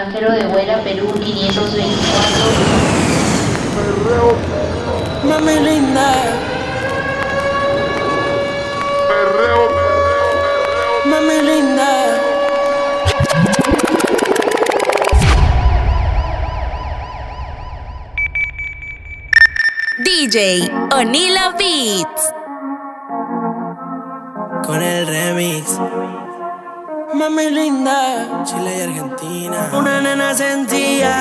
pasajero de vuela Perú 524. Mami linda. Mami linda. DJ Onila Beats. Con el remix. Mami linda, Chile y Argentina. Una nena sentía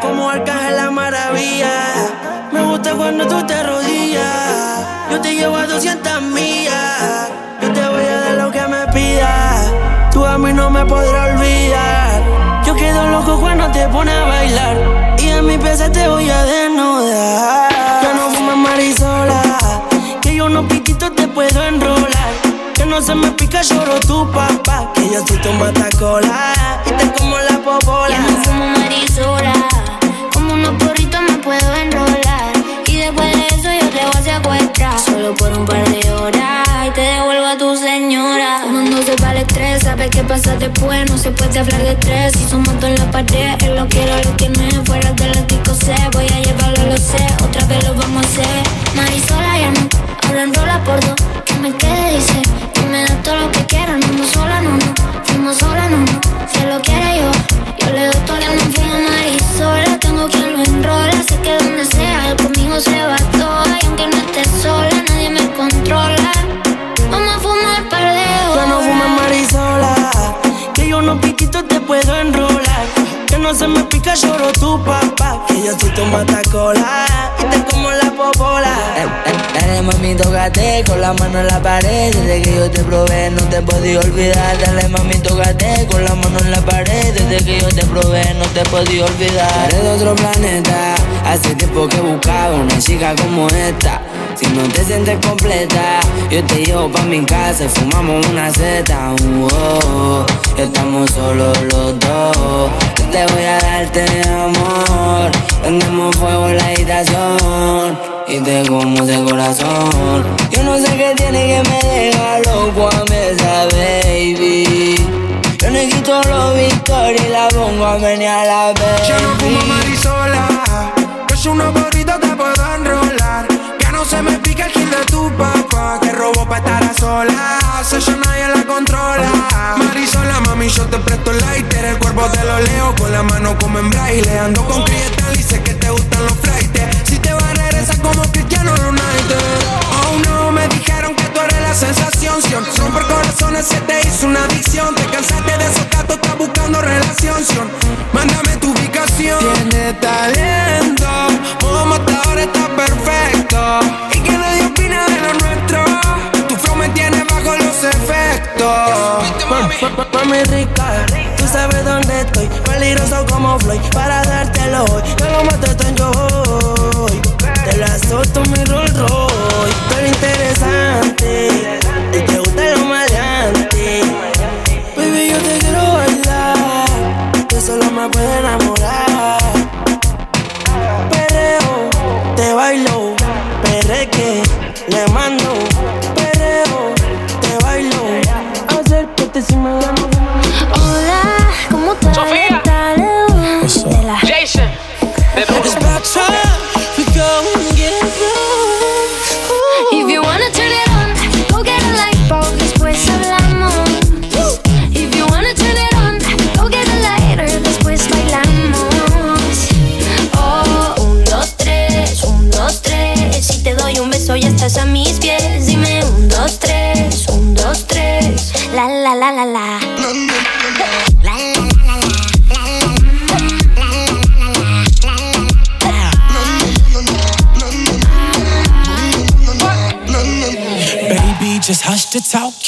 como arcángel la maravilla. Me gusta cuando tú te arrodillas. Yo te llevo a 200 millas. Yo te voy a dar lo que me pidas. Tú a mí no me podrás olvidar. Yo quedo loco cuando te pones a bailar. Y en mi pieza te voy a desnudar. Ya no fumes marisola. Que yo no piquito te puedo enrolar. No se me pica, lloro tu papá. Que yo soy tu matacola. Y te como la popola. Ya no fumo marisola. Como unos porritos me puedo enrolar. Y después de eso yo te voy a secuestrar. Solo por un par de horas. Y te devuelvo a tu señora. Cuando se va el estrés, sabes qué pasa después. No se puede hablar de estrés. Si somos dos en la pared, él lo quiero, lo tiene. Fuera del ático sé. Voy a llevarlo, lo sé. Otra vez lo vamos a hacer. Marisola ya no. Ahora enrola por dos. Que me quede, dice. Que me da todo lo que quiera. No, no sola, no, no. Fuimos sola, no, no. Si él lo quiere yo. Yo le doy todo. Ya no fumo marisola. Tengo quien lo enrola. Sé que donde sea, conmigo se va todo. Y aunque no esté sola, nadie me controla. Vamos a fumar par de Ya no fumes horas. marisola. Que yo no piquito te puedo enrolar. No se me pica, lloro tu papá. Que yo soy tu matacola. Y te como la popola. Dale mami, tócate con la mano en la pared. Desde que yo te probé no te podía olvidar. Dale mami, tócate con la mano en la pared. Desde que yo te probé no te podía olvidar. Eres de otro planeta. Hace tiempo que buscaba una chica como esta. Si no te sientes completa, yo te llevo pa' mi casa y fumamos una seta. Uh, oh. Estamos solos los dos. Yo te voy a darte amor. Prendemos fuego en la habitación y te como de corazón. Yo no sé qué tiene que me deja loco a mí esa baby. Yo le quito los victorias y la pongo a menear la baby. Ya no fumo marisola, que es una porrito te puedo enrolar. No se me pica el kill de tu papá, que robó pa' estar a solas. Ella nadie la controla. Marisola, mami, yo te presto el lighter. El cuerpo te lo leo con la mano como en braille. Ando con cristal y sé que te gustan los flights. Si te vas a regresar como Cristiano Ronaldo. Oh no, me la sensación. Si romper corazones se te hizo una adicción. Te cansaste de esos gatos, estás buscando relación. Sion. Mándame tu ubicación. Tiene talento, como hasta ahora está perfecto. Y que nadie opina de lo nuestro. Tu flow me tiene bajo los efectos. Mami rica, tú sabes dónde estoy. Peligroso como Floyd, para dártelo hoy. Yo lo mato tan yo hoy. Te la solto mi Rolls Royce. Pero interesante, y te gusta lo maleante. Baby, yo te quiero bailar. Tú solo me puedes enamorar. Perreo, te bailo. Perreque, le mando. Perreo, te bailo. Acércate si me da Hola, ¿cómo estás? Sofía. Jason,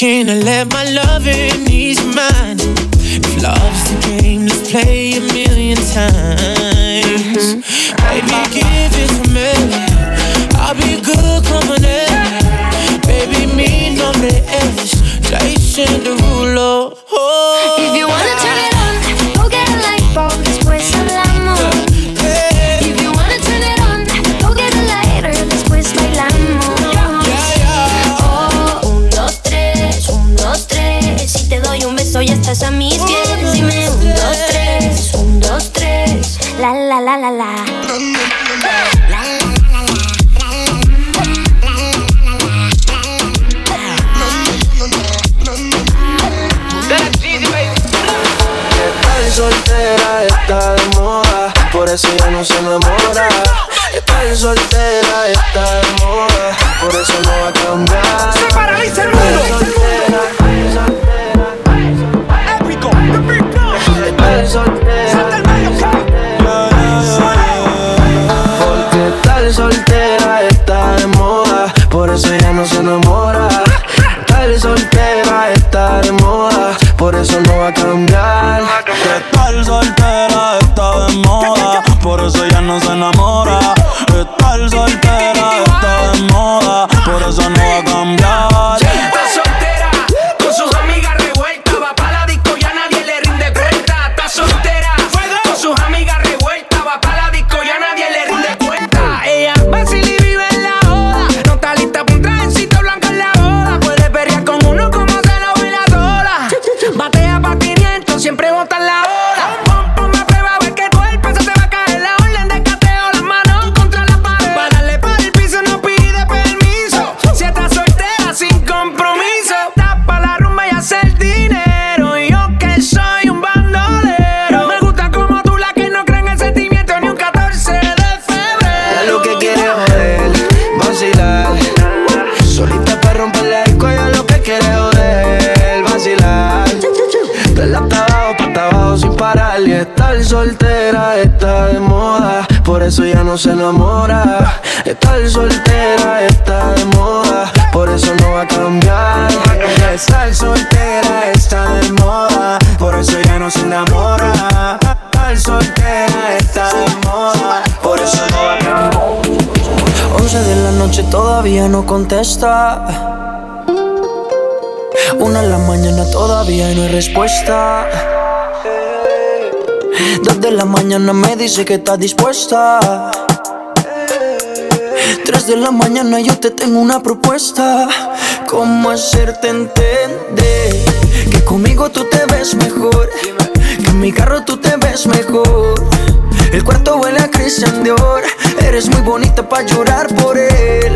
talking and let my loving ease your mind. If love's the game, let's play a million times. Mm-hmm. Baby, give it to me. I'll be good todavía no contesta. Una en la mañana todavía no hay respuesta. Dos de la mañana me dice que está dispuesta. Tres de la mañana yo te tengo una propuesta. ¿Cómo hacerte entender que conmigo tú te ves mejor? Que en mi carro tú te ves mejor. El cuarto huele a Christian Dior. Eres muy bonita para llorar por él.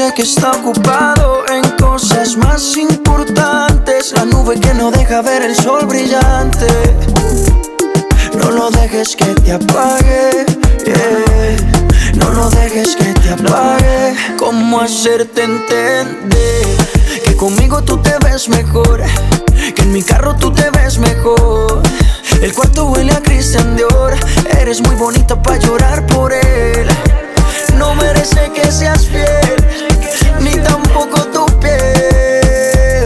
Dice que está ocupado en cosas más importantes. La nube que no deja ver el sol brillante. No lo dejes que te apague. No lo dejes que te apague. ¿Cómo hacerte entender que conmigo tú te ves mejor? Que en mi carro tú te ves mejor. El cuarto huele a Christian Dior. Eres muy bonita para llorar por él. No merece que seas fiel, ni tampoco tu piel.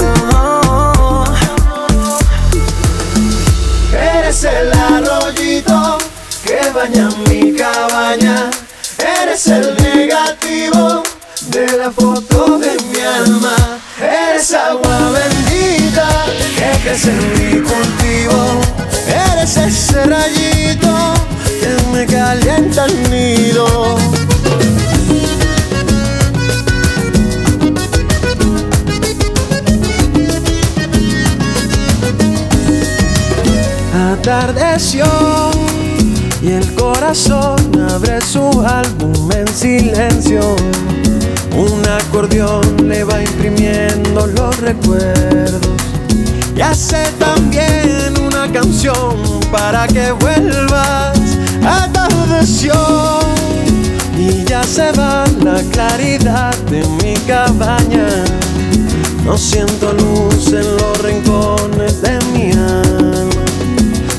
Eres el arroyito que baña mi cabaña. Eres el negativo de la foto de mi alma. Eres agua bendita que crece en mi cultivo. Eres ese rayito que me calienta el nido. Atardeció y el corazón abre su álbum en silencio. Un acordeón le va imprimiendo los recuerdos y hace también una canción para que vuelvas. Atardeció y ya se va la claridad de mi cabaña. No siento luz en los rincones de mi alma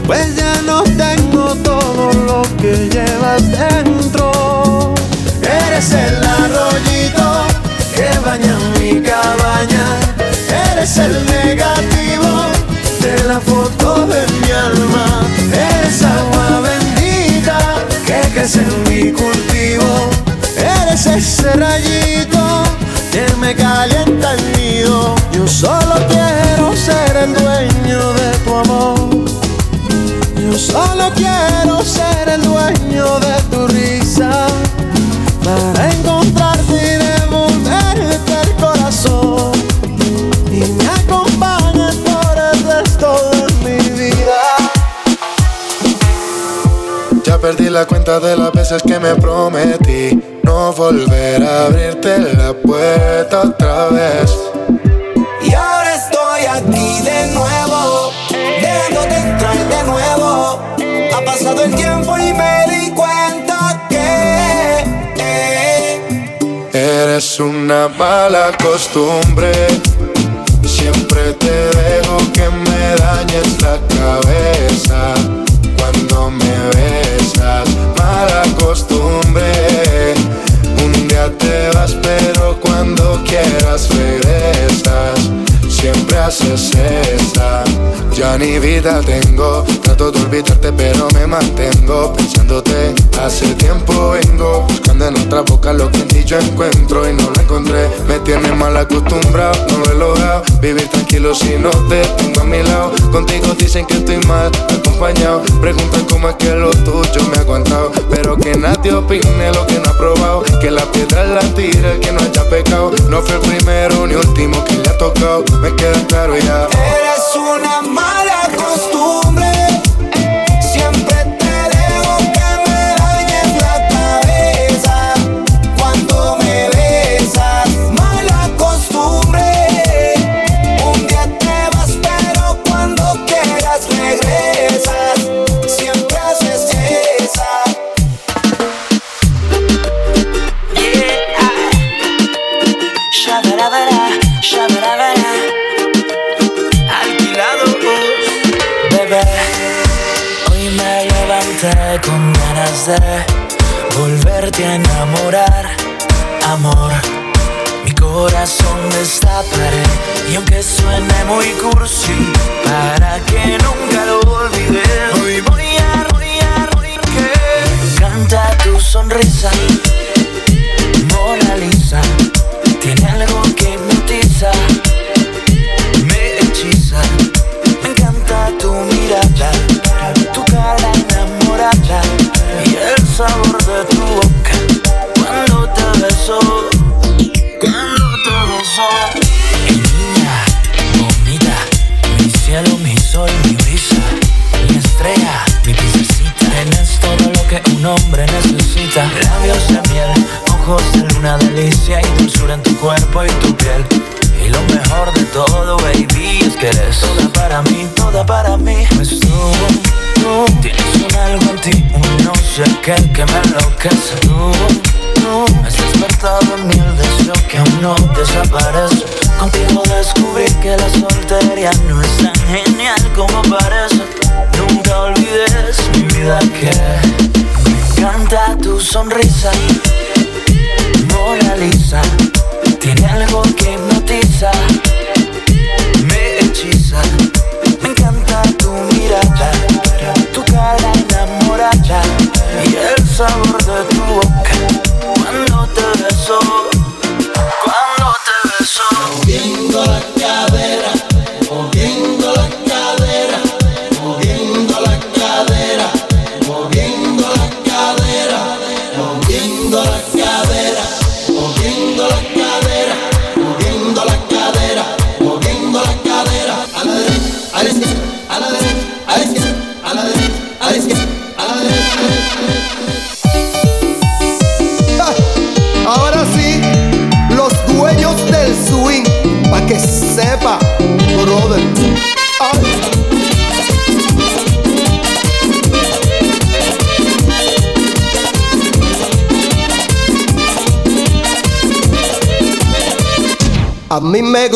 pues ya no tengo todo lo que llevas dentro. Eres el arroyito que baña mi cabaña, eres el negativo de la foto de mi alma, eres agua bendita que crece en mi cultivo, eres ese rayito que me calienta el nido, yo solo quiero ser el dueño de tu amor risa para encontrarte y devolverte el corazón y me acompañes por el resto de mi vida. Ya perdí la cuenta de las veces que me prometí no volver a abrirte la puerta otra vez. Eres una mala costumbre. Siempre te dejo que me dañes la cabeza cuando me besas. Mala costumbre. Un día te vas, pero cuando quieras siempre haces esa. Ya ni vida tengo, trato de olvidarte pero me mantengo pensándote. Hace tiempo vengo buscando en otra boca lo que en ti yo encuentro y no lo encontré. Me tiene mal acostumbrado, no lo he logrado. Vivir tranquilo si no te tengo a mi lado. Contigo dicen que estoy mal acompañado. Preguntan cómo es que lo tuyo me ha aguantado. Pero que nadie opine lo que no ha probado. Que la piedra la tira el que no haya pecado. No fue el primero ni último me queda claro ya.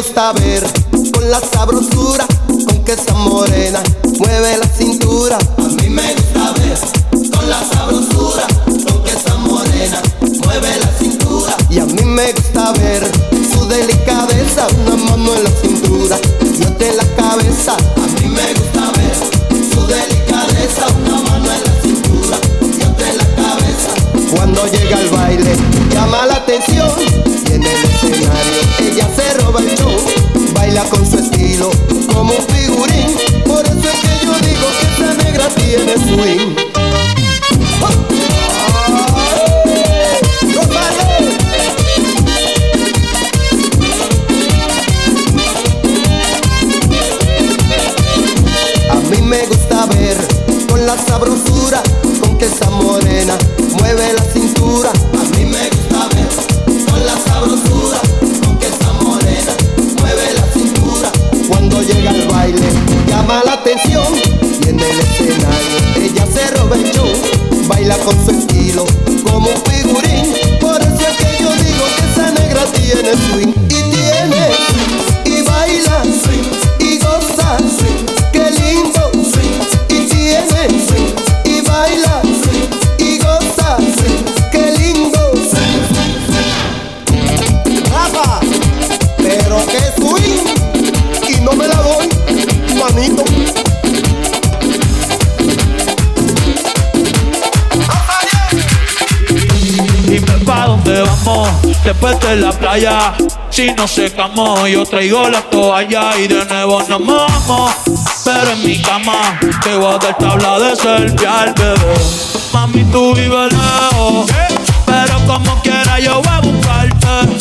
Gusta ver con la sabrosura con que esa morena mueve la cintura. A mí me gusta ver con la sabrosura con que esa morena mueve la cintura. Y a mí me gusta ver su delicadeza, una mano en la cintura y otra en la cabeza. A mí me gusta ver su delicadeza, una mano en la cintura y otra en la cabeza. Cuando llega al baile llama la atención y en el escenario ella se roba el show, baila con su estilo como un figurín. Por eso es que yo digo que esta negra tiene swing. ¡Oh! A mí me gusta ver con la sabrosura con que esa morena mueve la cintura Si nos secamos, yo traigo la toalla y de nuevo nos mojamos. Pero en mi cama te voy a dar tabla de selfie bebé. Mami, tú vives lejos, pero como quiera yo voy a buscarte.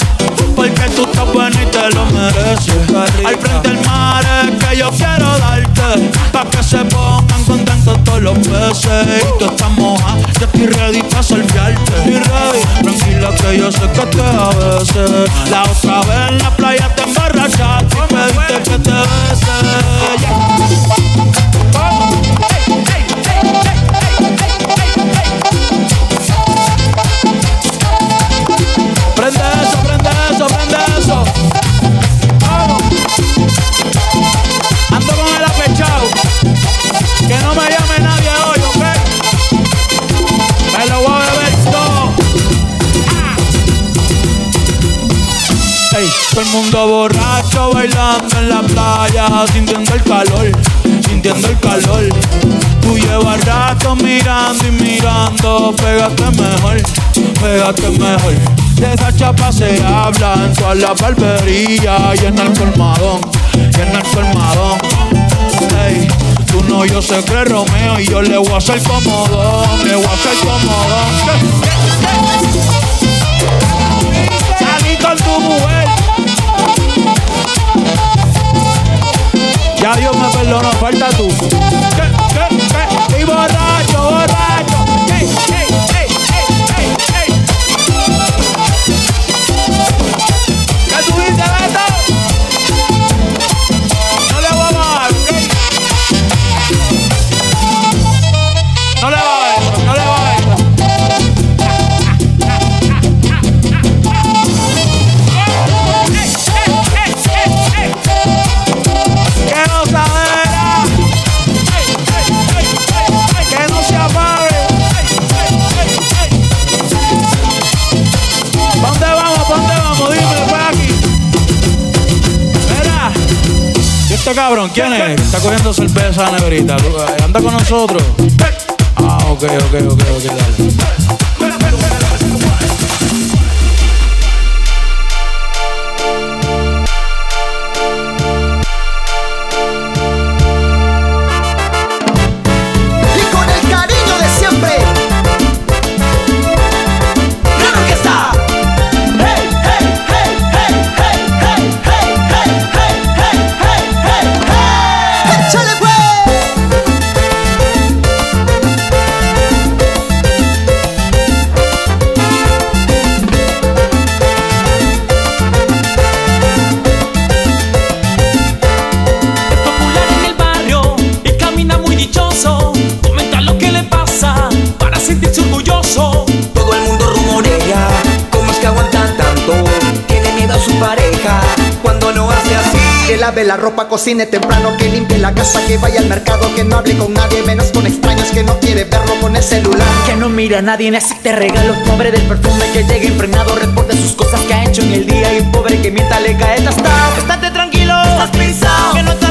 Porque tú estás buena y te lo mereces. Al frente del mar es que yo quiero darte. Pa' que se pongan contentos todos los peces. Y tú estás moja, yo estoy ready pa' salviarte. Estoy ready, tranquila que yo sé que te a veces. La otra vez en la playa te emborrachaste y pediste que te bese. Vamos. Todo el mundo borracho bailando en la playa, sintiendo el calor, sintiendo el calor. Tú llevas rato mirando y mirando, pégate mejor, pégate mejor. De esa chapa se habla en todas las barberías y en el colmadón, y en el colmadón. Ey, tú no, yo sé que Romeo y yo le voy a hacer comodón, le voy a hacer comodón. Ya Dios me perdonó, falta tú. ¿Qué, qué, qué? Y borracho, borracho. Cabrón quién es? Está cogiendo cerveza a la neverita. ¿Anda con nosotros? Ah, ok, ok, ok, ok, dale. Lave la ropa, cocine temprano, que limpie la casa, que vaya al mercado, que no hable con nadie, menos con extraños, que no quiere verlo con el celular. Que no mira a nadie, ni acepte regalos. Pobre del perfume que llega impregnado. Reporte sus cosas que ha hecho en el día. Y pobre que mientras le cae staff. Estate tranquilo, estás pisado. Que no está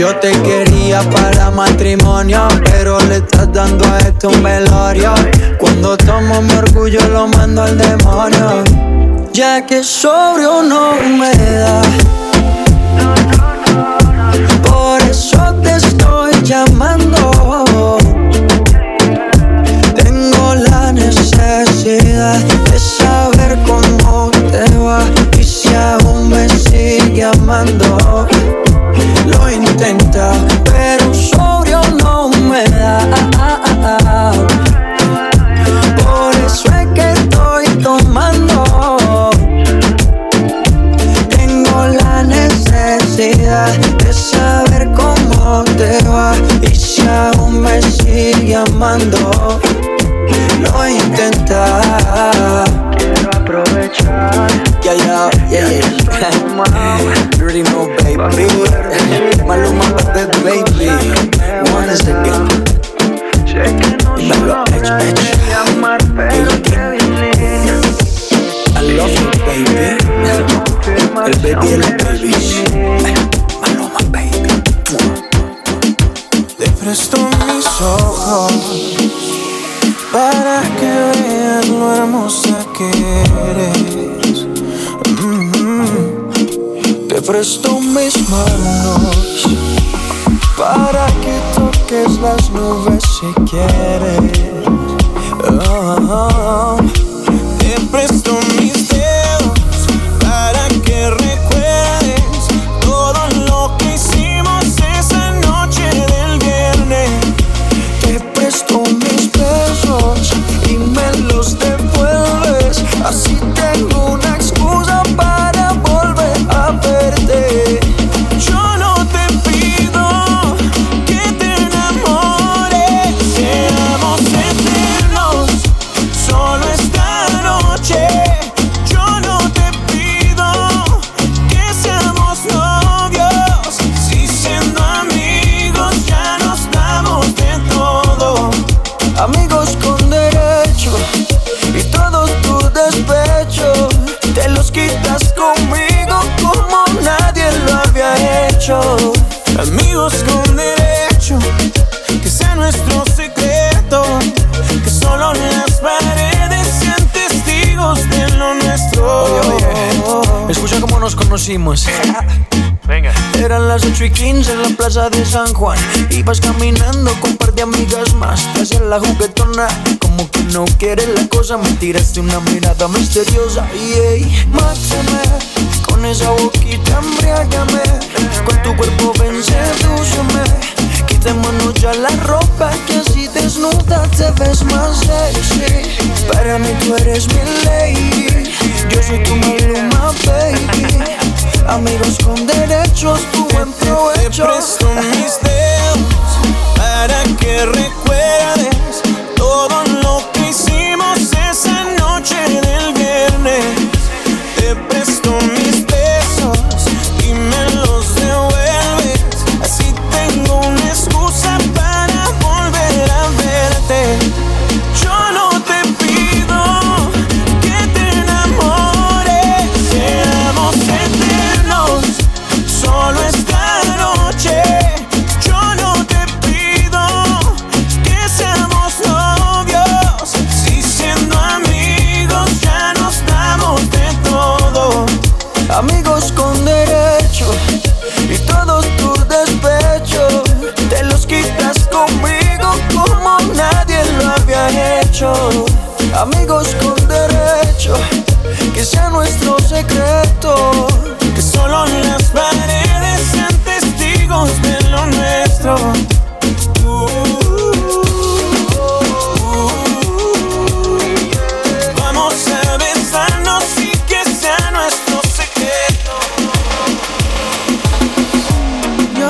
Yo te quería para matrimonio, pero le estás dando a esto un velorio. Cuando tomo mi orgullo lo mando al demonio. Ya que sobrio no me da. Por eso te estoy llamando. Tengo la necesidad de saber cómo te va y si aún me sigue amando. contenta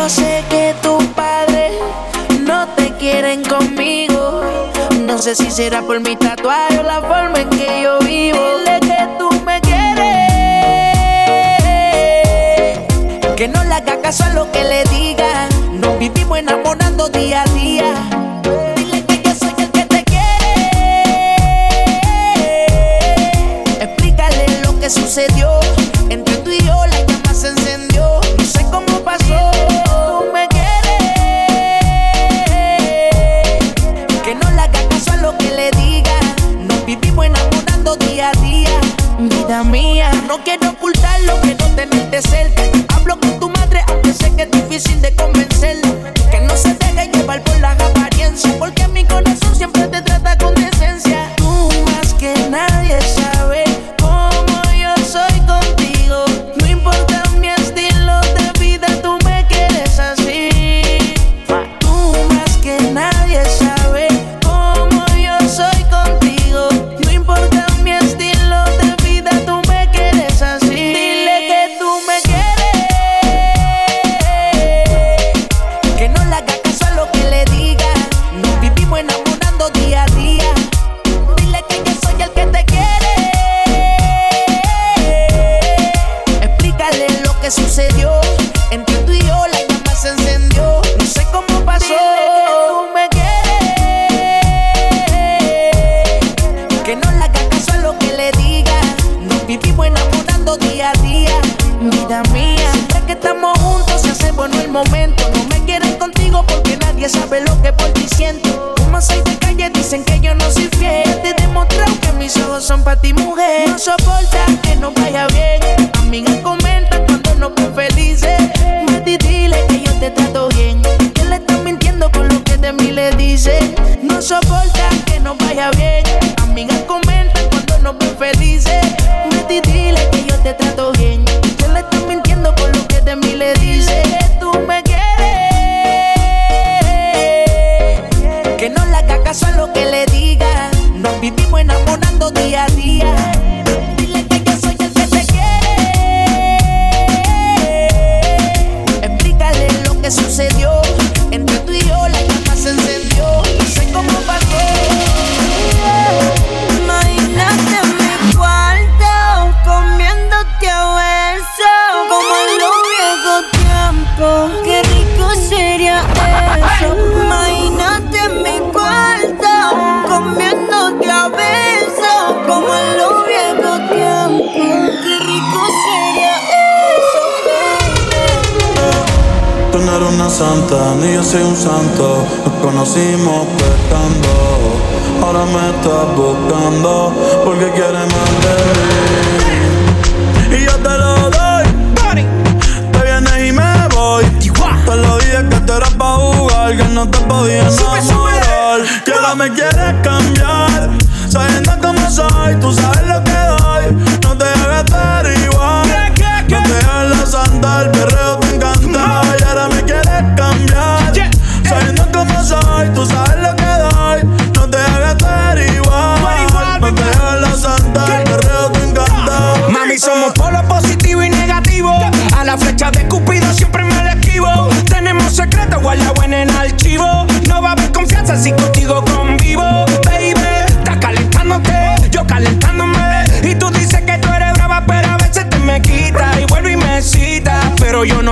Yo sé que tus padres no te quieren conmigo. No sé si será por mi tatuaje o la forma en que yo vivo. Dile que tú me quieres. Que no le haga caso a lo que le digan. Nos vivimos enamorando día a día. Dile que yo soy el que te quiere. Explícale lo que sucedió. lo que no tenerte cerca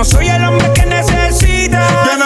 soy el hombre que necesita.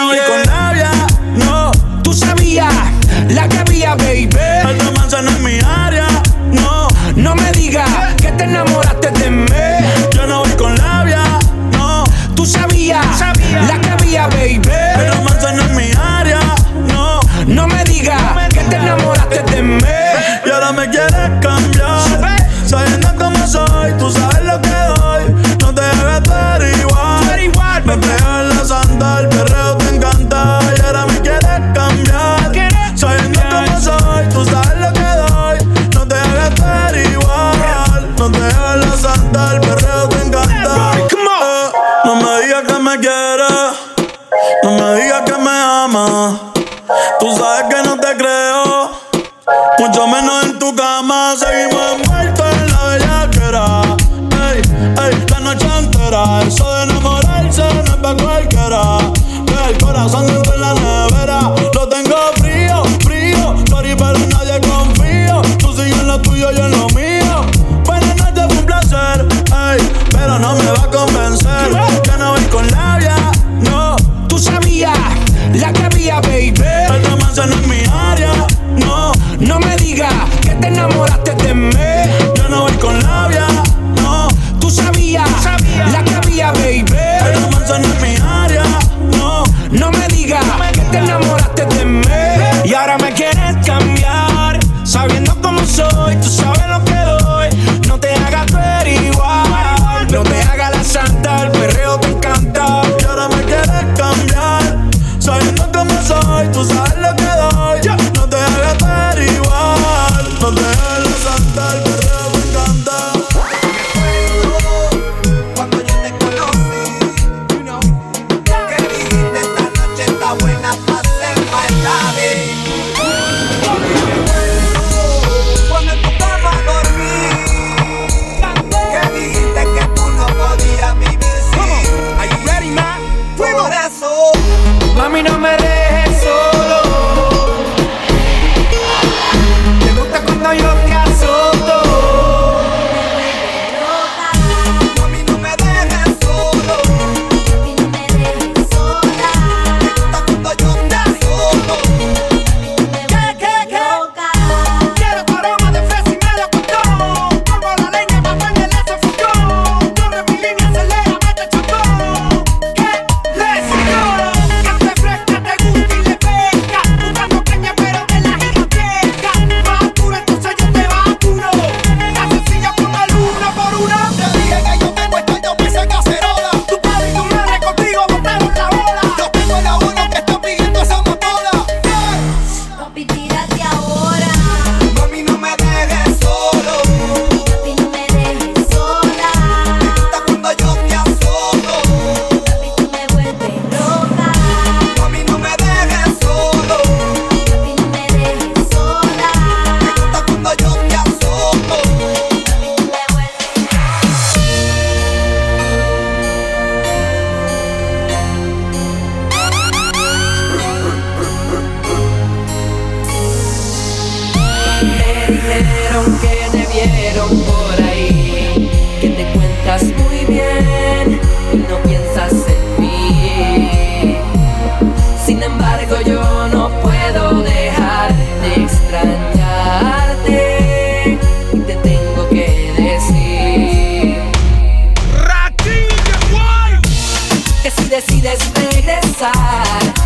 decides regresar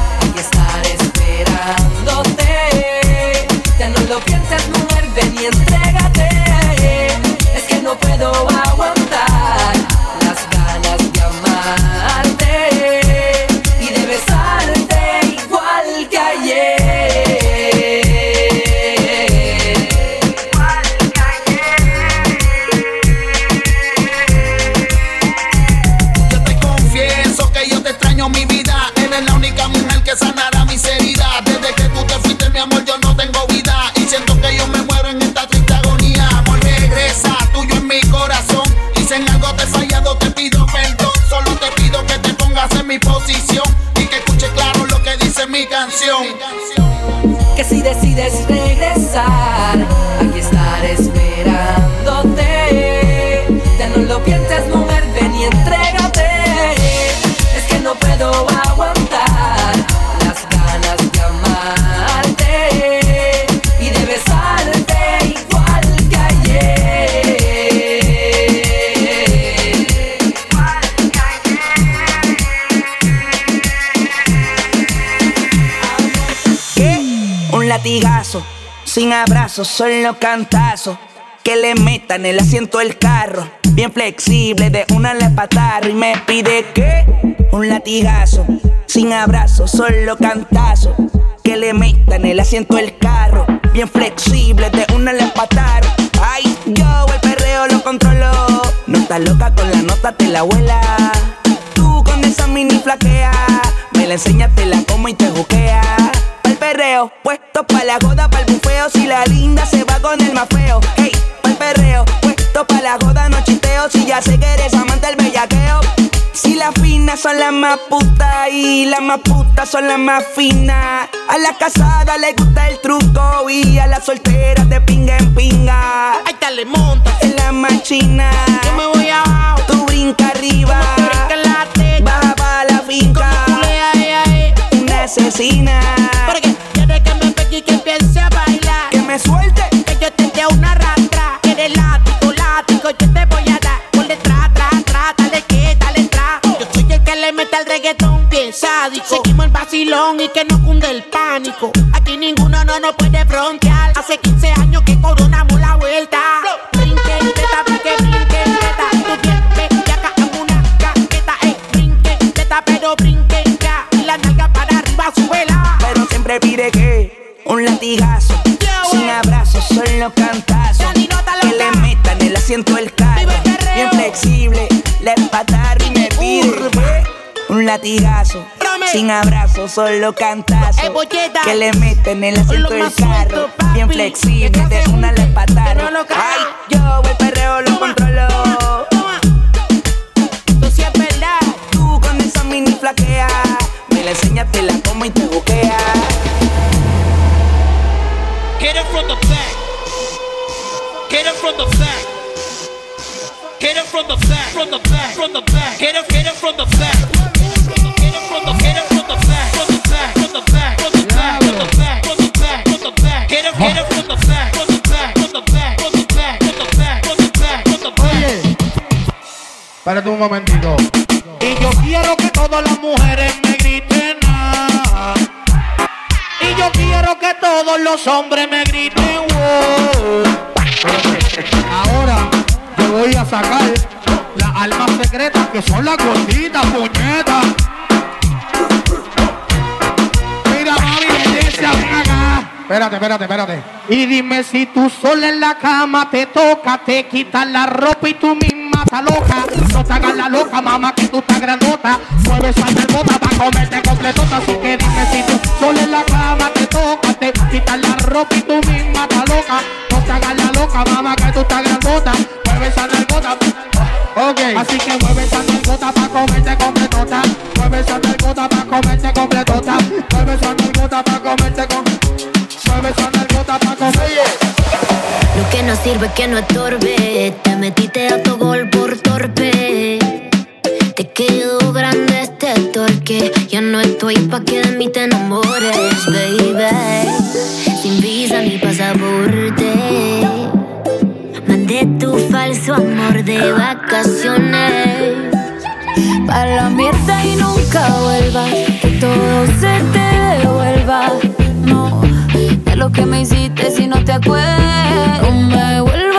sin abrazo, solo cantazo. Que le metan el asiento del carro, bien flexible, de una le patarro y me pide que un latigazo, sin abrazo, solo cantazo. Que le metan el asiento del carro, bien flexible, de una le patarro. Ay, yo el perreo lo controlo. No estás loca con la nota, te la abuela. Tú con esa mini flaquea, me la enseñas, te la como y te juquea. Pa'l perreo, puesto pa' la joda, pa'l la linda se va con el más feo. Hey, pa'l perreo, puesto pa' la joda, no chisteo. Si ya sé que eres amante del bellaqueo. Si las finas son las más putas y las más putas son las más finas. A la casada le gusta el truco y a las solteras de pinga en pinga. Ahí te le monta. En la machina. Yo me voy abajo. Tú brinca arriba. Brinca la. Baja pa' la finca. Culea, ella, eh. Una asesina. Porque quiere me suelte. Que yo te dé una rastra. Eres látigo, látigo, yo te voy a dar. Por detrás, tra, tra, dale que, dale tra. Yo soy el que le mete al reggaetón bien sádico. Seguimos el vacilón y que no cunde el pánico. Aquí ninguno no nos puede frontear. Metan el carro. Bien flexible, le patar y me pide un latigazo. Sin abrazo, solo cantazo. Que le meten el asiento del carro. Bien flexible, de una le pataron. Ay, yo el perreo lo controlo. Tú sí es verdad. Tú con esa mini flaquea. Me la enseñas, te la como y te buquea. Get it from the back. Get it from the back. Get it from the back. From the back. From the back. Get it. Get it from the back. Espérate un momentito. Y yo quiero que todas las mujeres me griten ah. Y yo quiero que todos los hombres me griten wow. Ahora voy a sacar las almas secretas que son las gorditas, puñetas. Mira, mami, belleza, ven acá. Espérate, espérate, espérate. Y dime si tú sola en la cama te toca, te quitas la ropa y tú misma estás loca. No te hagas la loca, mamá, que tú estás grandota. Mueves esa bota para comerte completota. Así que dime si tú sola en la cama te toca, te quitas la ropa y tú misma estás loca. No te hagas la loca, mamá, que tú estás grandota. Así que mueve esa nalgota pa' comerte completota. Mueve esa nalgota pa' comerte completota. Mueve esa nalgota pa' comerte con. Mueve esa nalgota pa' comer. Lo que no sirve que no estorbe. Te metiste a tu gol por torpe. Te quedó grande este torque. Ya no estoy pa' que de mí te enamores, de vacaciones. Pa' la mierda y nunca vuelvas. Que todo se te devuelva. No, de lo que me hiciste si no te acuerdas. No me vuelvas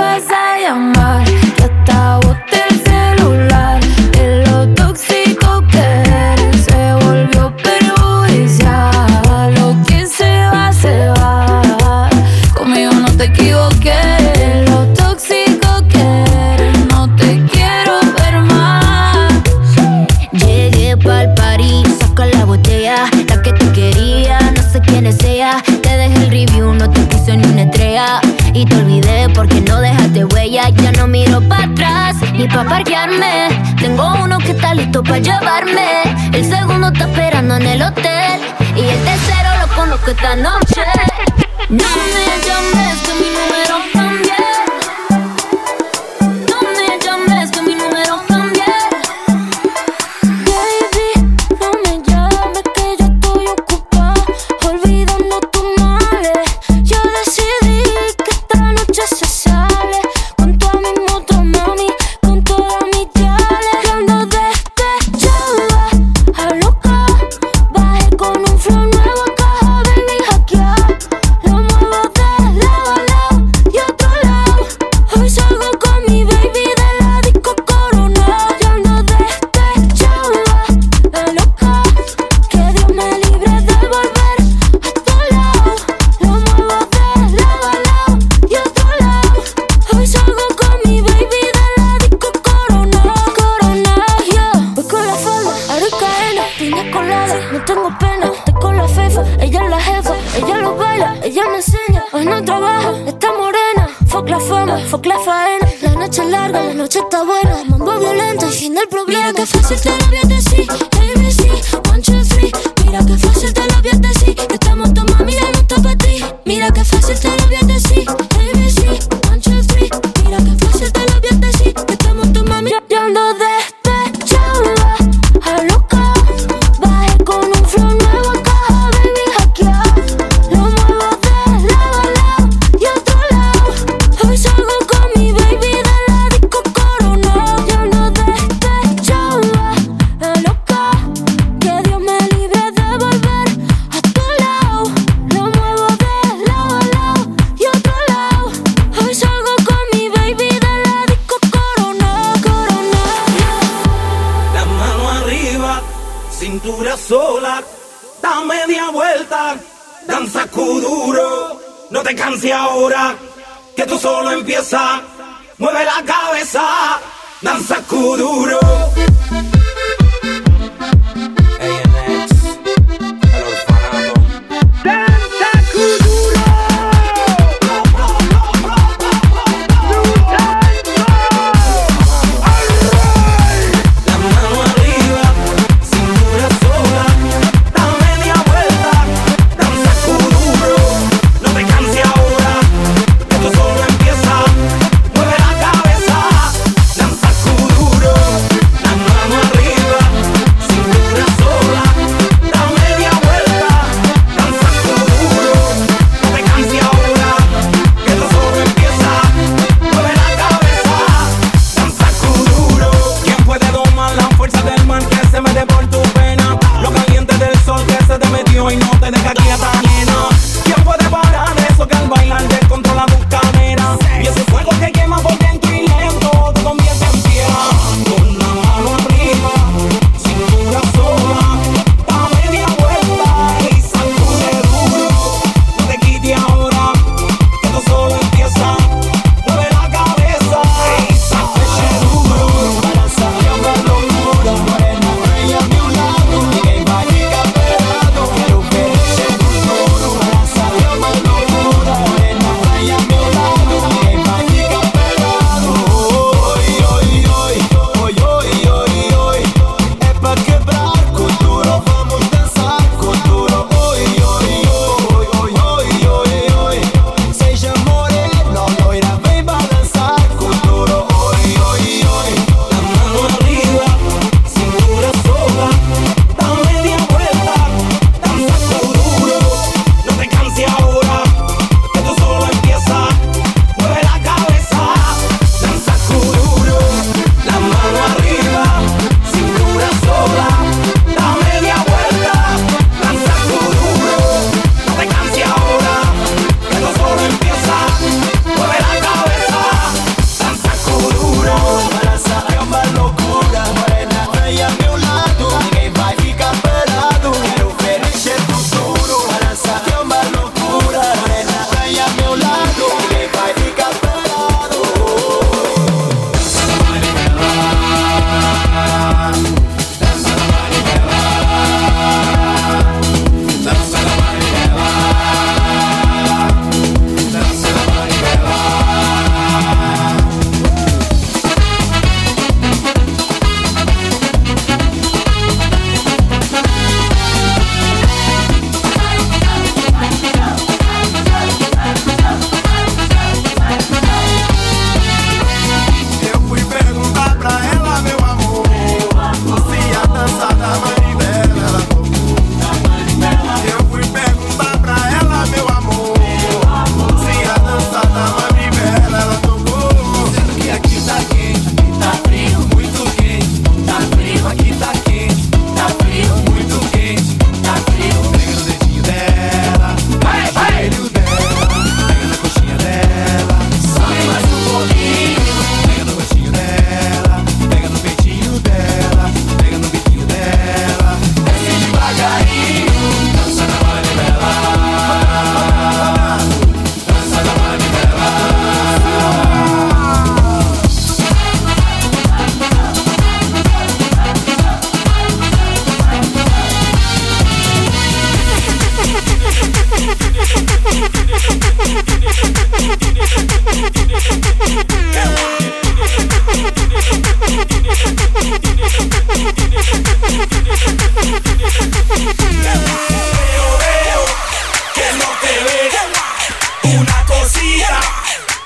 Sakuduro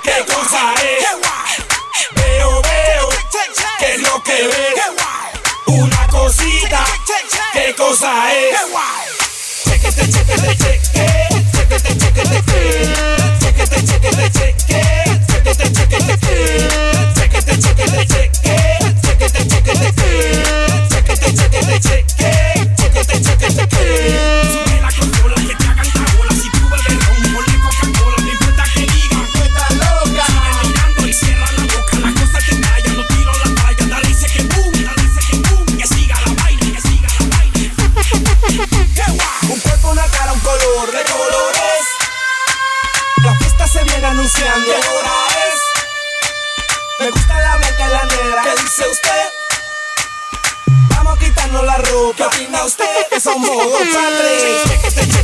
Qué cosa es. Veo, veo, que no te ve. Una cosita, qué cosa es. Chequete, chequete, cheque, chequete, chequete, cheque. Chequete, chequete, cheque, chequete, ¿Qué opina usted? Que somos dos padres. Chequete,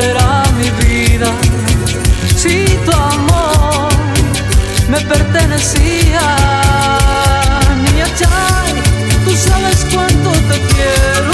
era mi vida, si tu amor me pertenecía, niña Chay, tú sabes cuánto te quiero.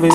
Lo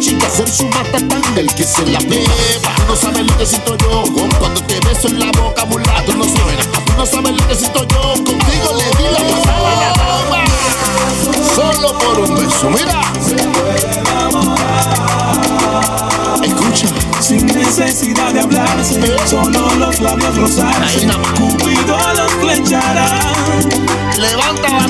chica hacer su matatanga, el que se la beba. Tú no sabes lo que siento yo cuando te beso en la boca, mulato. No sabes, tú no sabes lo que siento yo contigo, le di la pasada a la. Solo por un beso, mira. Escucha. Sin necesidad de hablarse, eh. solo los labios rozarse. Cupido los flechará. Levanta la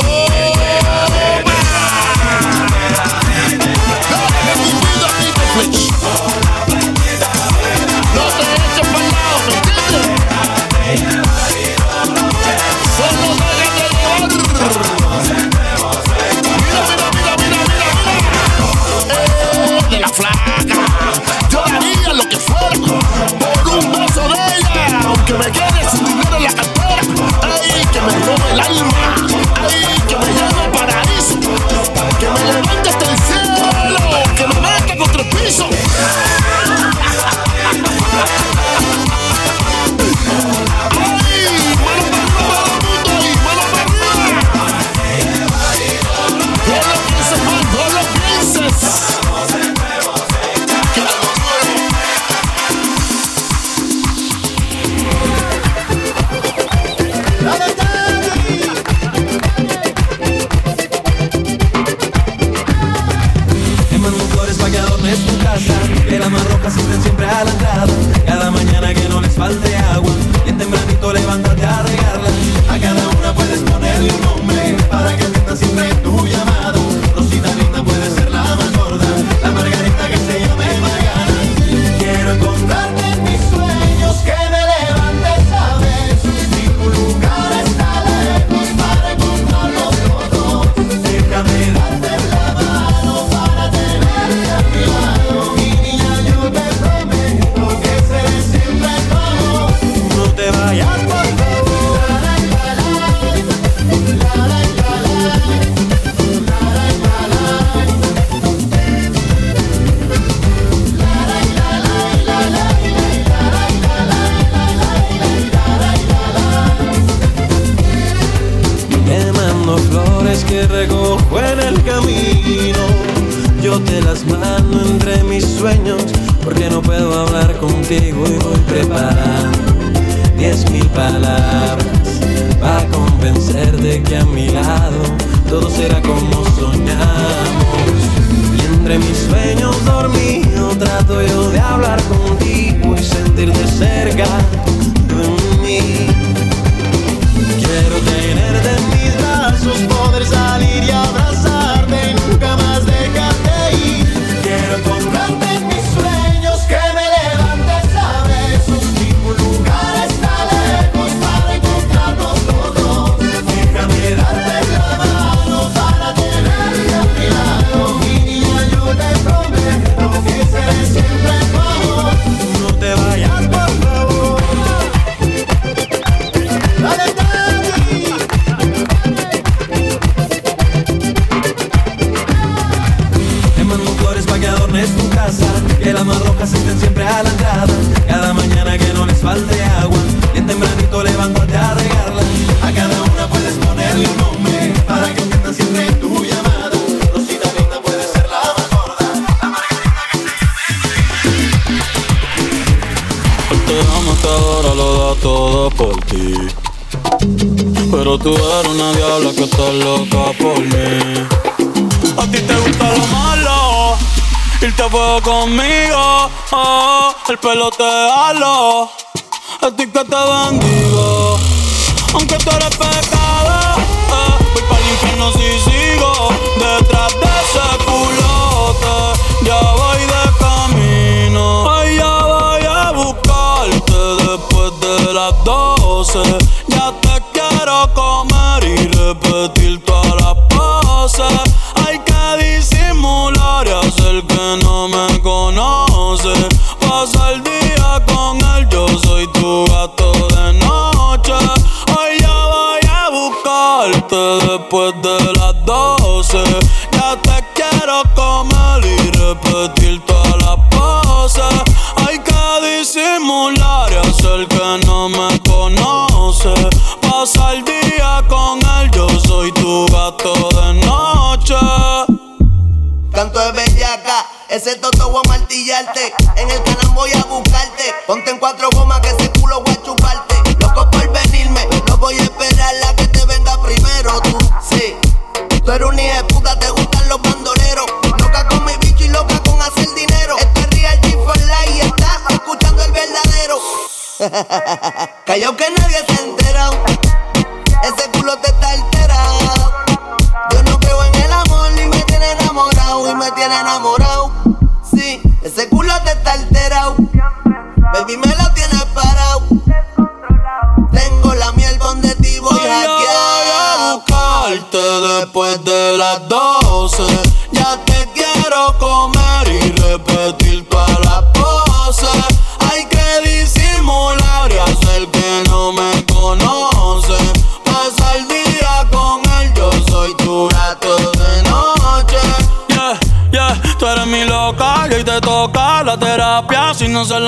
No te eches para el lado, ¿me entiendes? Solo déjate. Mira, mira, mira, mira, mira, mira. Eh, de la flaca. Yo haría lo que fuera por un beso de ella, aunque me quede.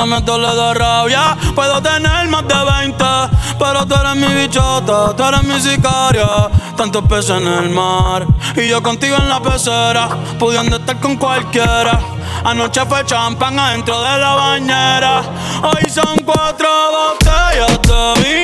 mami, esto le rabia. Puedo tener más de 20, pero tú eres mi bichota, tú eres mi sicaria. Tantos peces en el mar y yo contigo en la pecera, pudiendo estar con cualquiera. Anoche fue champán adentro de la bañera. Hoy son cuatro botellas de vino.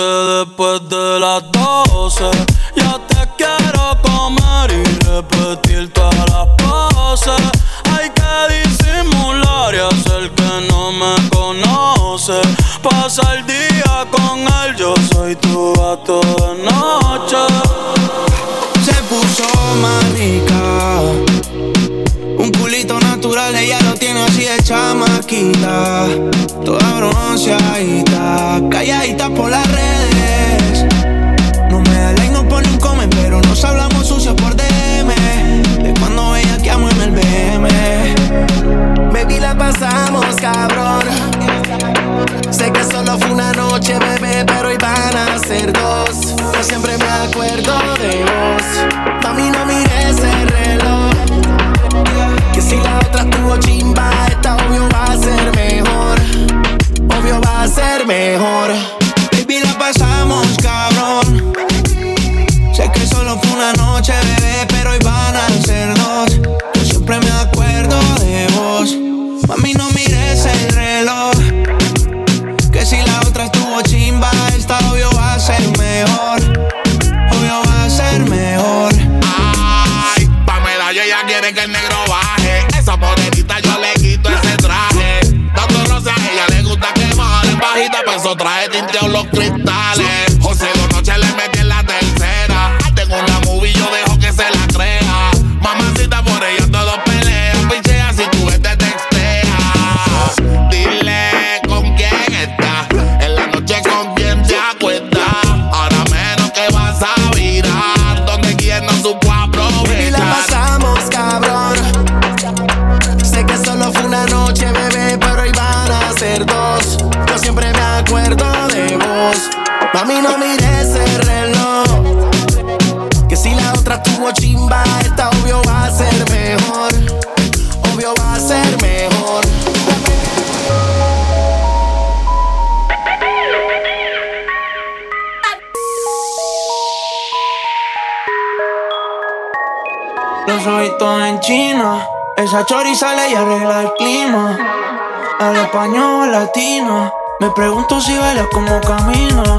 después de las 12. Ya te quiero comer y repetir todas las poses. Hay que disimular y hacer que no me conoce. Pasa el día con él, yo soy tu gato Esa chori sale y arregla el clima. Al español latino. Me pregunto si baila como camina.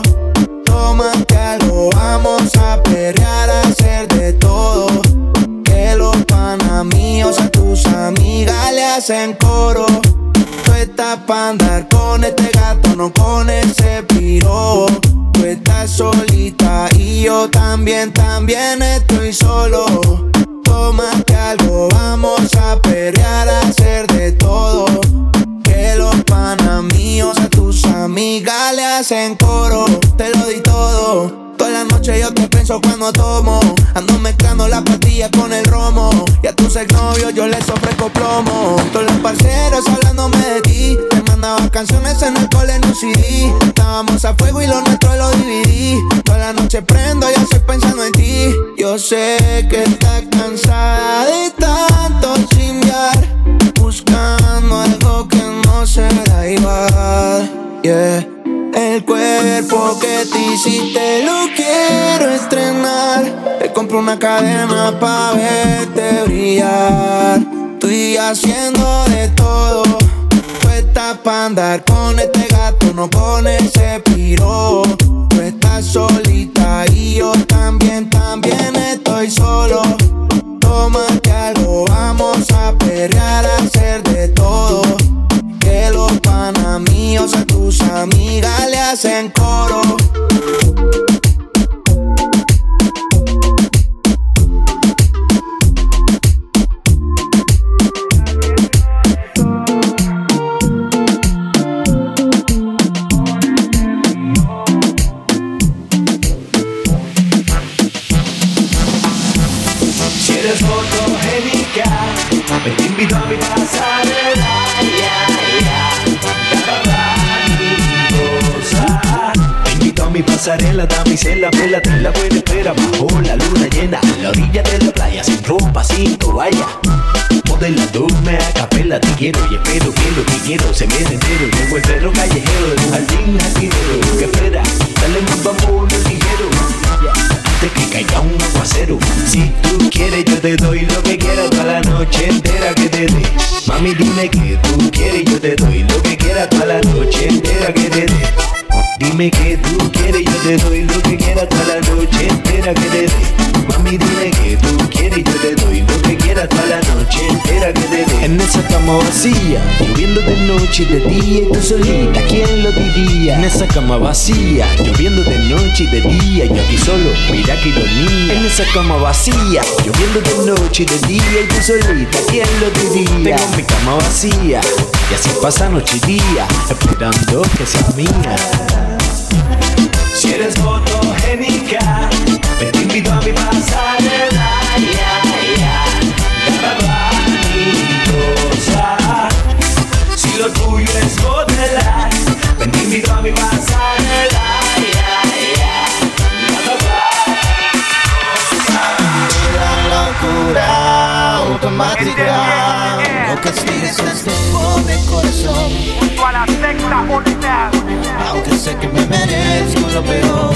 Hacen coro. Tú estás para andar con este gato, no con ese piro. Tú estás solita y yo también, también estoy solo. Tómate algo, vamos a perrear, a hacer de todo. Que los panas míos a tus amigas le hacen coro. Te lo di todo. Toda la noche yo te pienso cuando tomo. Ando mezclando la pastilla con el romo. Tus exnovios yo les ofrezco plomo. Todos los parceros hablándome de ti. Te mandaba canciones en el cole en un CD. Estábamos a fuego y lo nuestro lo dividí. Toda la noche prendo y estoy pensando en ti. Yo sé que estás cansada de tanto chingar. Buscando algo que no será igual. Yeah. El cuerpo que te hiciste lo quiero estrenar. Te compro una cadena pa' verte brillar. Estoy haciendo de todo. Tú estás pa' andar con este gato, no con ese piro. Tú estás solita y yo también, también estoy solo. Tómate algo, vamos a perrear, a hacer de todo. Que los panas míos a tus amigas le hacen coro. mi pasarela, damisela, pela, te la buena espera bajo la luna llena, en la orilla de la playa, sin ropa, sin toalla. Modelándome a capela, te quiero y espero que lo que quiero se me entero. Llego el perro callejero de un jardín jardinero que espera, dale más vamos el ligero. Antes que caiga un aguacero, si tú quieres yo te doy lo que quieras toda la noche entera que te dé. Mami dime que tú quieres yo te doy lo que quieras toda la noche entera que te dé. Dime que tú quieres, yo te doy lo que quieras toda la noche entera que te dé. Mami, dime que tú quieres, yo te doy lo que quieras toda la noche entera que te dé. En esa cama vacía, lloviendo de noche y de día, y tú solita, ¿quién lo diría? En esa cama vacía, lloviendo de noche y de día, yo aquí solo, mira que ironía. En esa cama vacía, lloviendo de noche y de día, y tú solita, ¿quién lo diría? Tengo mi cama vacía, y así pasa noche y día, esperando que seas mía. Si eres fotogénica, me invito a mi pasarela. Ya, ya, Si lo tuyo es modelar, me invito a mi pasarela. lo peor.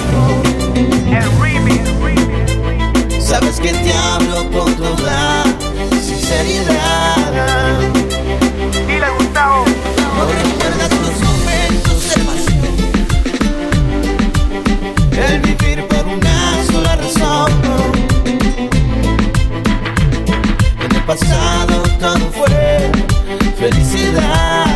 Sabes que te hablo con toda sinceridad. Dile Gustavo. No recuerdas tus momentos de pasión. El vivir por una sola razón. En el pasado todo fue felicidad.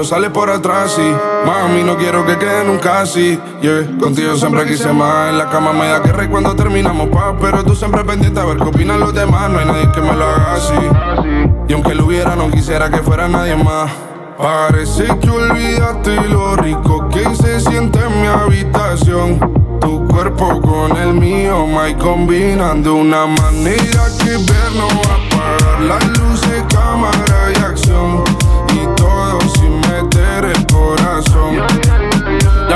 Pero sales por atrás. Y mami, no quiero que quede nunca así. Yeah, contigo siempre quise más. En la cama me da que rey cuando terminamos paz. Pero tú siempre pendiente a ver qué opinan los demás. No hay nadie que me lo haga así. Y aunque lo hubiera, no quisiera que fuera nadie más. Parece que olvidaste lo rico que se siente en mi habitación. Tu cuerpo con el mío, my combinan de una manera que ver no va a apagar las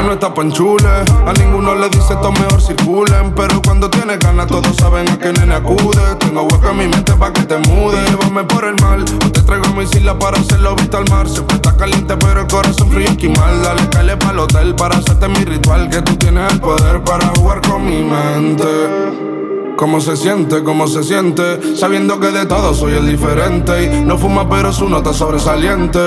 no está panchule, a ninguno le dice esto mejor circulen. Pero cuando tienes ganas, todos saben a qué nene acude. Tengo hueco en mi mente pa' que te mude. Llévame por el mal, o te traigo mi isla para hacerlo vista al mar. Siempre está caliente, pero el corazón frío y mal. Dale, calle pa'l hotel para hacerte mi ritual. Que tú tienes el poder para jugar con mi mente. ¿Cómo se siente? ¿Cómo se siente? Sabiendo que de todo soy el diferente y no fuma pero su nota sobresaliente.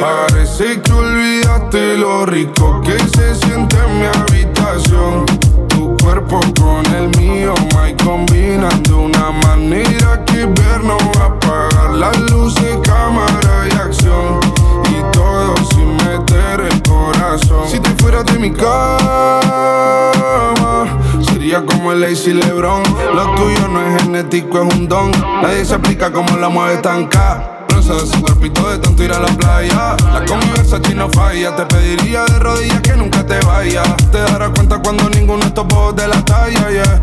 Parece que olvidaste lo rico que se siente en mi habitación. Tu cuerpo con el mío, my combinan de una manera que ver no va a apagar las luces, cámara y acción. Y todo sin meter el corazón. Si te fueras de mi cama Como el Lazy Lebron. Lo tuyo no es genético, es un don. Nadie se explica cómo la mueve tan K. De su cuerpito de tanto ir a la playa. La conversa no falla. Te pediría de rodillas que nunca te vayas. Te darás cuenta cuando ninguno de estos de la talla, yeah.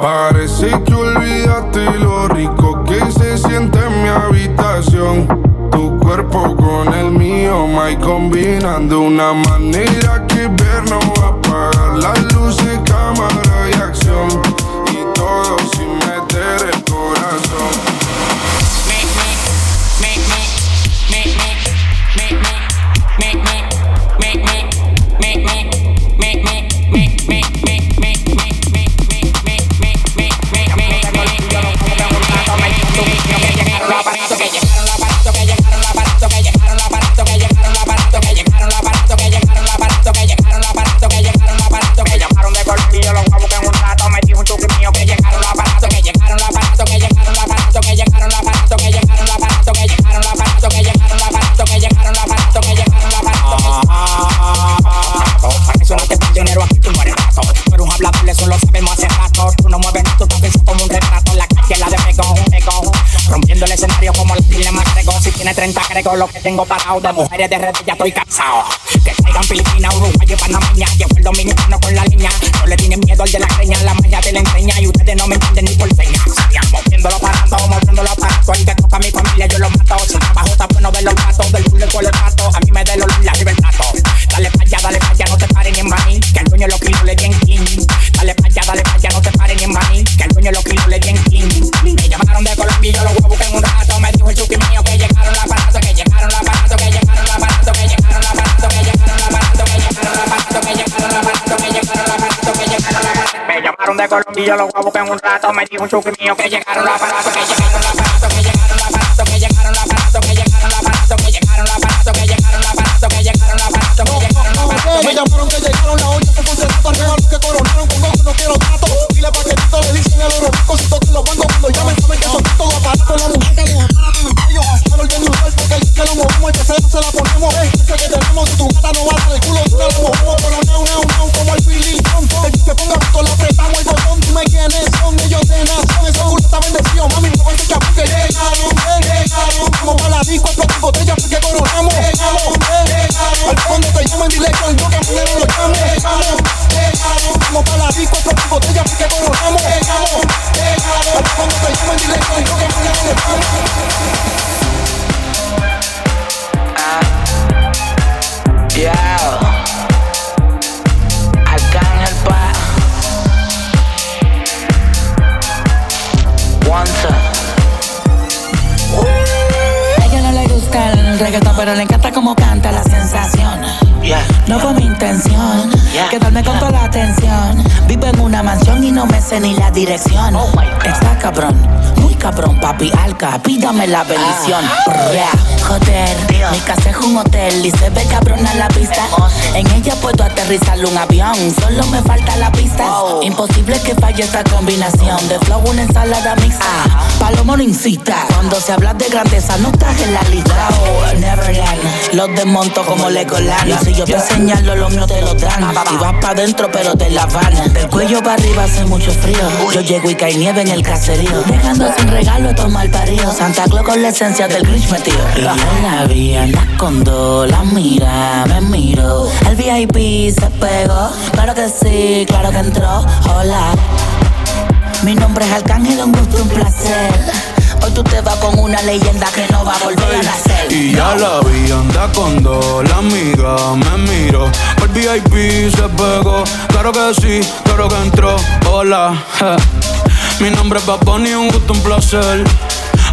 Parece que olvidaste lo rico que se siente en mi habitación. Tu cuerpo con el mío, my combinan de una manera que ver no va a apagar las luces, cámara y acción. Y todo sin eso lo sabemos hace rato Tú no mueves estás pensando como un retrato La calle la de pegón, pegón. Rompiendo el escenario como los piles más gregos Si tiene 30 gregos lo que tengo parado De mujeres de redes ya estoy cansado. Que caigan Filipinas, Uruguay y Panameña Llevo el dominicano con la línea No le tienen miedo al de la greña La magia te la enseña. Y ustedes no me entienden ni por señas. Moviéndolo parando, moviéndolo aparato El que toca a mi familia yo lo mato. Si trabajo está bueno ver los gatos Del culo el pato. A mí me da el olor y yo los voy a buscar en un rato. Me dijo un chuki mío que llegaron la aparato Que llegaron la aparato, pídame la bendición. Brea, Joder, mi casa es un hotel y se ve cabrona la pista. En ella puedo aterrizar un avión, solo me falta la pista. Imposible que falle esta combinación de flow, una ensalada mixta. Palomo no incita, cuando se habla de grandeza no estás en la lista. Oh, Neverland, los desmonto como Legoland. Y si yo te señalo, los míos te lo dan. Y vas pa' dentro, pero te la van. Del cuello para arriba hace mucho frío. Yo llego y cae nieve en el caserío. Dejando sin regalo estos mal paridos. Santa Claus con la esencia del Grinch metido. Y en la con dos, la mira, me miro. El VIP se pegó. Claro que sí, claro que entró. Hola. Mi nombre es Arcángel, un gusto, un placer. Hoy tú te vas con una leyenda que no va a volver a nacer. Y ya la vi, anda con dos, la amiga me miró. El VIP se pegó, claro que sí, claro que entró. Hola, mi nombre es Bunny, un gusto, un placer.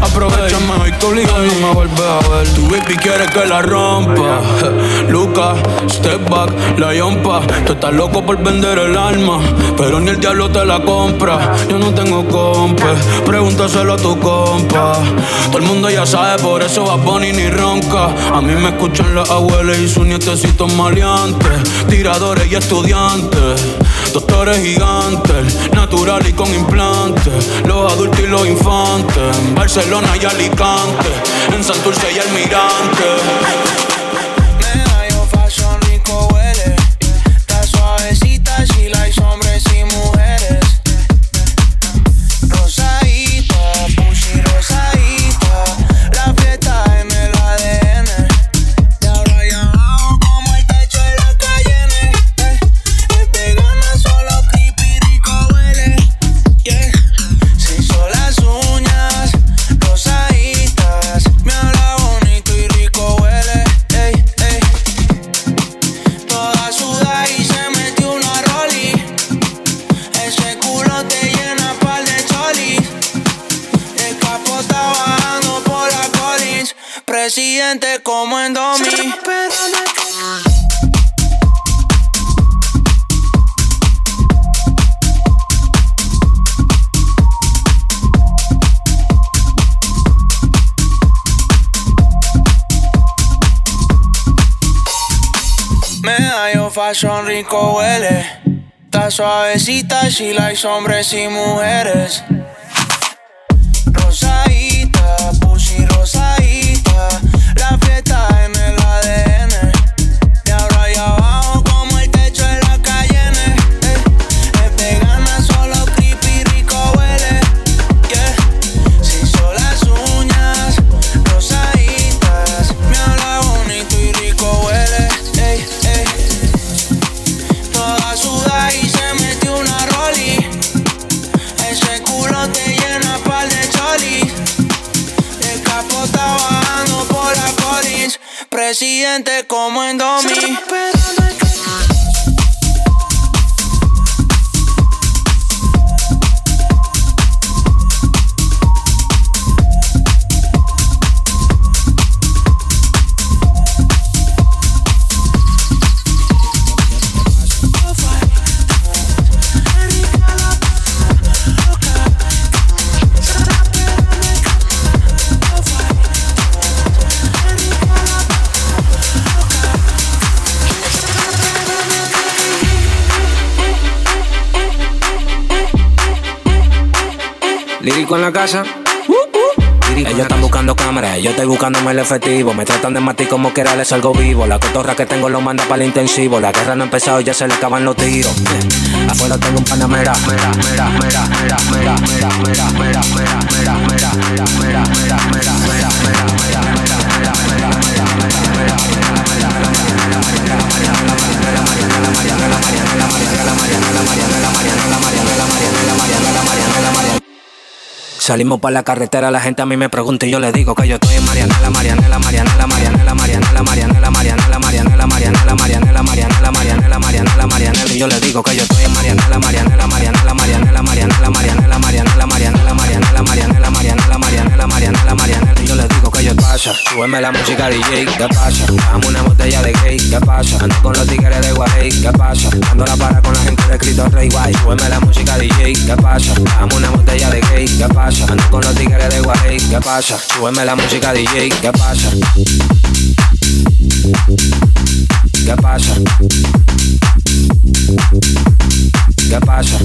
Aprovechame hoy que obligado no me vuelves a ver. Tu baby quiere que la rompa. Luca, step back, la yompa. Tú estás loco por vender el alma, pero ni el diablo te la compra. Yo no tengo compa, pregúntaselo a tu compa. Todo el mundo ya sabe, por eso va Bunny ni ronca. A mí me escuchan las abuelas y sus nietecitos maleantes. Tiradores y estudiantes, doctores gigantes, natural y con implantes. Los adultos y los infantes, en Barcelona y Alicante, en Santurce y Almirante. Fashion rico huele. Está suavecita, she likes hombres y mujeres. Casa. Ellos están buscando cámaras, yo estoy buscándome el efectivo. Me tratan de matar como quiera, les salgo vivo. La cotorra que tengo lo manda para el intensivo. La guerra no ha empezado, ya se le acaban los tiros. Eh, Afuera tengo un panamera. Salimos para la carretera, la gente a mí me pregunta y yo le digo que yo estoy en Mariana, Marianela, Marianela, Marianela, Marianela, Marianela, Marianela, Marianela, Marianela, Marianela, Marianela, Marianela, Marianela, Marianela, Marianela, y yo le digo que yo estoy en Marianela, Marianela, Marianela, Marianela, Marianela, Marianela, Marianela, Marianela, Marianela, Marianela, Marianela, Marianela, Marianela, Marianela, y yo le digo que yo pasa, súbeme la música DJ, ¿qué pasa? Dame una botella de gay, ¿qué pasa? Ando con los tigres de Guay, ¿qué pasa? Ando la para con la gente de escrito Rey Guay, súbeme la música DJ, ¿qué pasa? Dame una botella de gay, ¿qué pasa? Ando con los tigres de Guarí, ¿qué pasa? Súbeme la música DJ, ¿qué pasa? ¿Qué pasa? ¿Qué pasa?